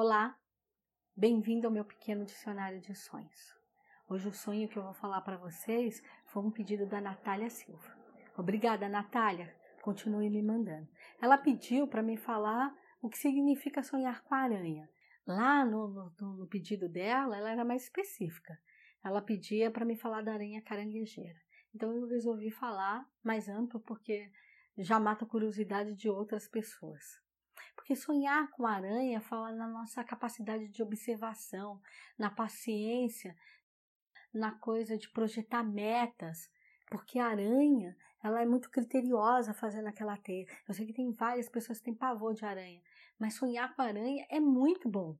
Olá, bem-vindo ao meu pequeno dicionário de sonhos. Hoje o sonho que eu vou falar para vocês foi um pedido da Natália Silva. Obrigada, Natália. Continue me mandando. Ela pediu para me falar o que significa sonhar com a aranha. Lá no, no, no pedido dela, ela era mais específica. Ela pedia para me falar da aranha caranguejeira. Então eu resolvi falar mais amplo porque já mata a curiosidade de outras pessoas. Porque sonhar com aranha fala na nossa capacidade de observação, na paciência, na coisa de projetar metas, porque a aranha, ela é muito criteriosa fazendo aquela teia. Eu sei que tem várias pessoas que têm pavor de aranha, mas sonhar com aranha é muito bom.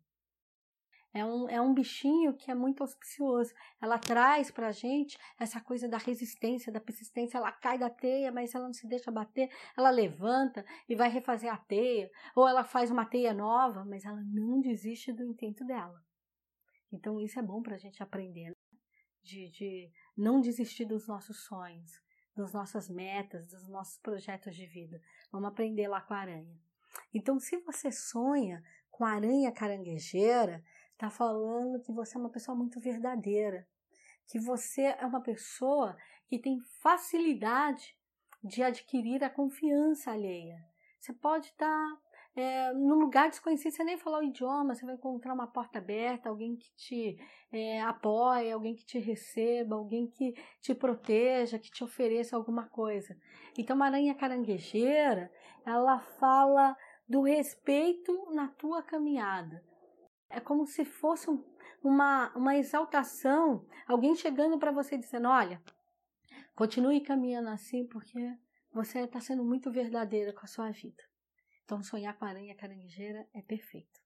É um, é um bichinho que é muito auspicioso. Ela traz pra gente essa coisa da resistência, da persistência. Ela cai da teia, mas ela não se deixa bater. Ela levanta e vai refazer a teia. Ou ela faz uma teia nova, mas ela não desiste do intento dela. Então isso é bom pra gente aprender. Né? De, de não desistir dos nossos sonhos, das nossas metas, dos nossos projetos de vida. Vamos aprender lá com a aranha. Então, se você sonha com a aranha caranguejeira, está falando que você é uma pessoa muito verdadeira, que você é uma pessoa que tem facilidade de adquirir a confiança alheia. Você pode estar tá, é, num lugar desconhecido, você nem falar o idioma, você vai encontrar uma porta aberta, alguém que te é, apoie, alguém que te receba, alguém que te proteja, que te ofereça alguma coisa. Então, uma aranha caranguejeira, ela fala do respeito na tua caminhada. É como se fosse um, uma, uma exaltação, alguém chegando para você dizendo: olha, continue caminhando assim porque você está sendo muito verdadeira com a sua vida. Então, sonhar com aranha caranguejeira é perfeito.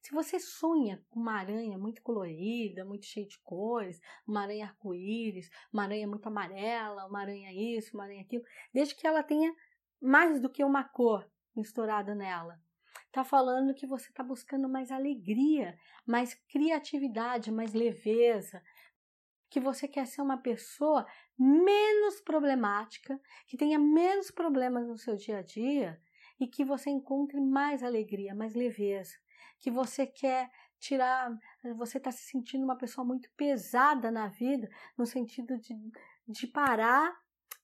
Se você sonha com uma aranha muito colorida, muito cheia de cores, uma aranha arco-íris, uma aranha muito amarela, uma aranha isso, uma aranha aquilo, desde que ela tenha mais do que uma cor misturada nela, Está falando que você está buscando mais alegria, mais criatividade, mais leveza, que você quer ser uma pessoa menos problemática, que tenha menos problemas no seu dia a dia e que você encontre mais alegria, mais leveza, que você quer tirar, você está se sentindo uma pessoa muito pesada na vida, no sentido de, de parar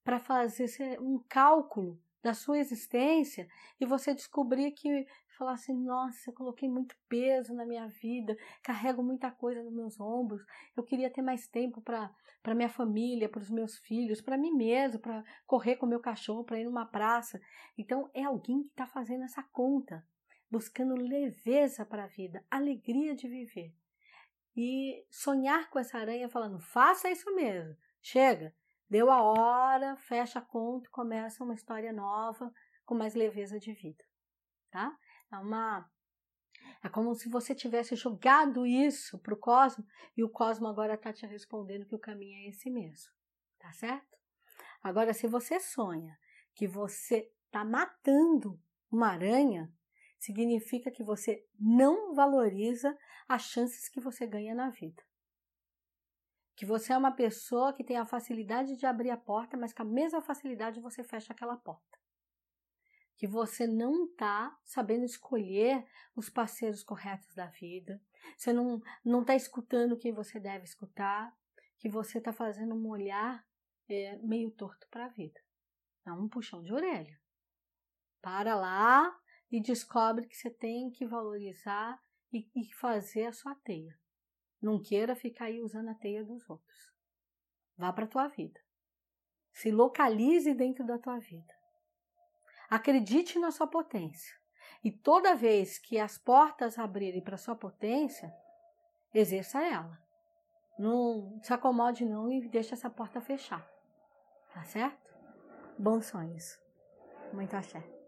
para fazer um cálculo da sua existência e você descobrir que falar assim: nossa, eu coloquei muito peso na minha vida, carrego muita coisa nos meus ombros, eu queria ter mais tempo para minha família, para os meus filhos, para mim mesmo, para correr com meu cachorro, para ir numa praça. Então é alguém que está fazendo essa conta, buscando leveza para a vida, alegria de viver. E sonhar com essa aranha falando: faça isso mesmo, chega. Deu a hora, fecha a conta começa uma história nova com mais leveza de vida, tá? É uma é como se você tivesse jogado isso para o cosmo e o cosmo agora está te respondendo que o caminho é esse mesmo, tá certo? Agora, se você sonha que você está matando uma aranha, significa que você não valoriza as chances que você ganha na vida que você é uma pessoa que tem a facilidade de abrir a porta, mas com a mesma facilidade você fecha aquela porta. Que você não está sabendo escolher os parceiros corretos da vida, você não está escutando quem você deve escutar, que você está fazendo um olhar é, meio torto para a vida. Dá um puxão de orelha. Para lá e descobre que você tem que valorizar e, e fazer a sua teia. Não queira ficar aí usando a teia dos outros. Vá para a tua vida. Se localize dentro da tua vida. Acredite na sua potência. E toda vez que as portas abrirem para sua potência, exerça ela. Não se acomode não e deixe essa porta fechar. Tá certo? Bons sonhos. Muito axé.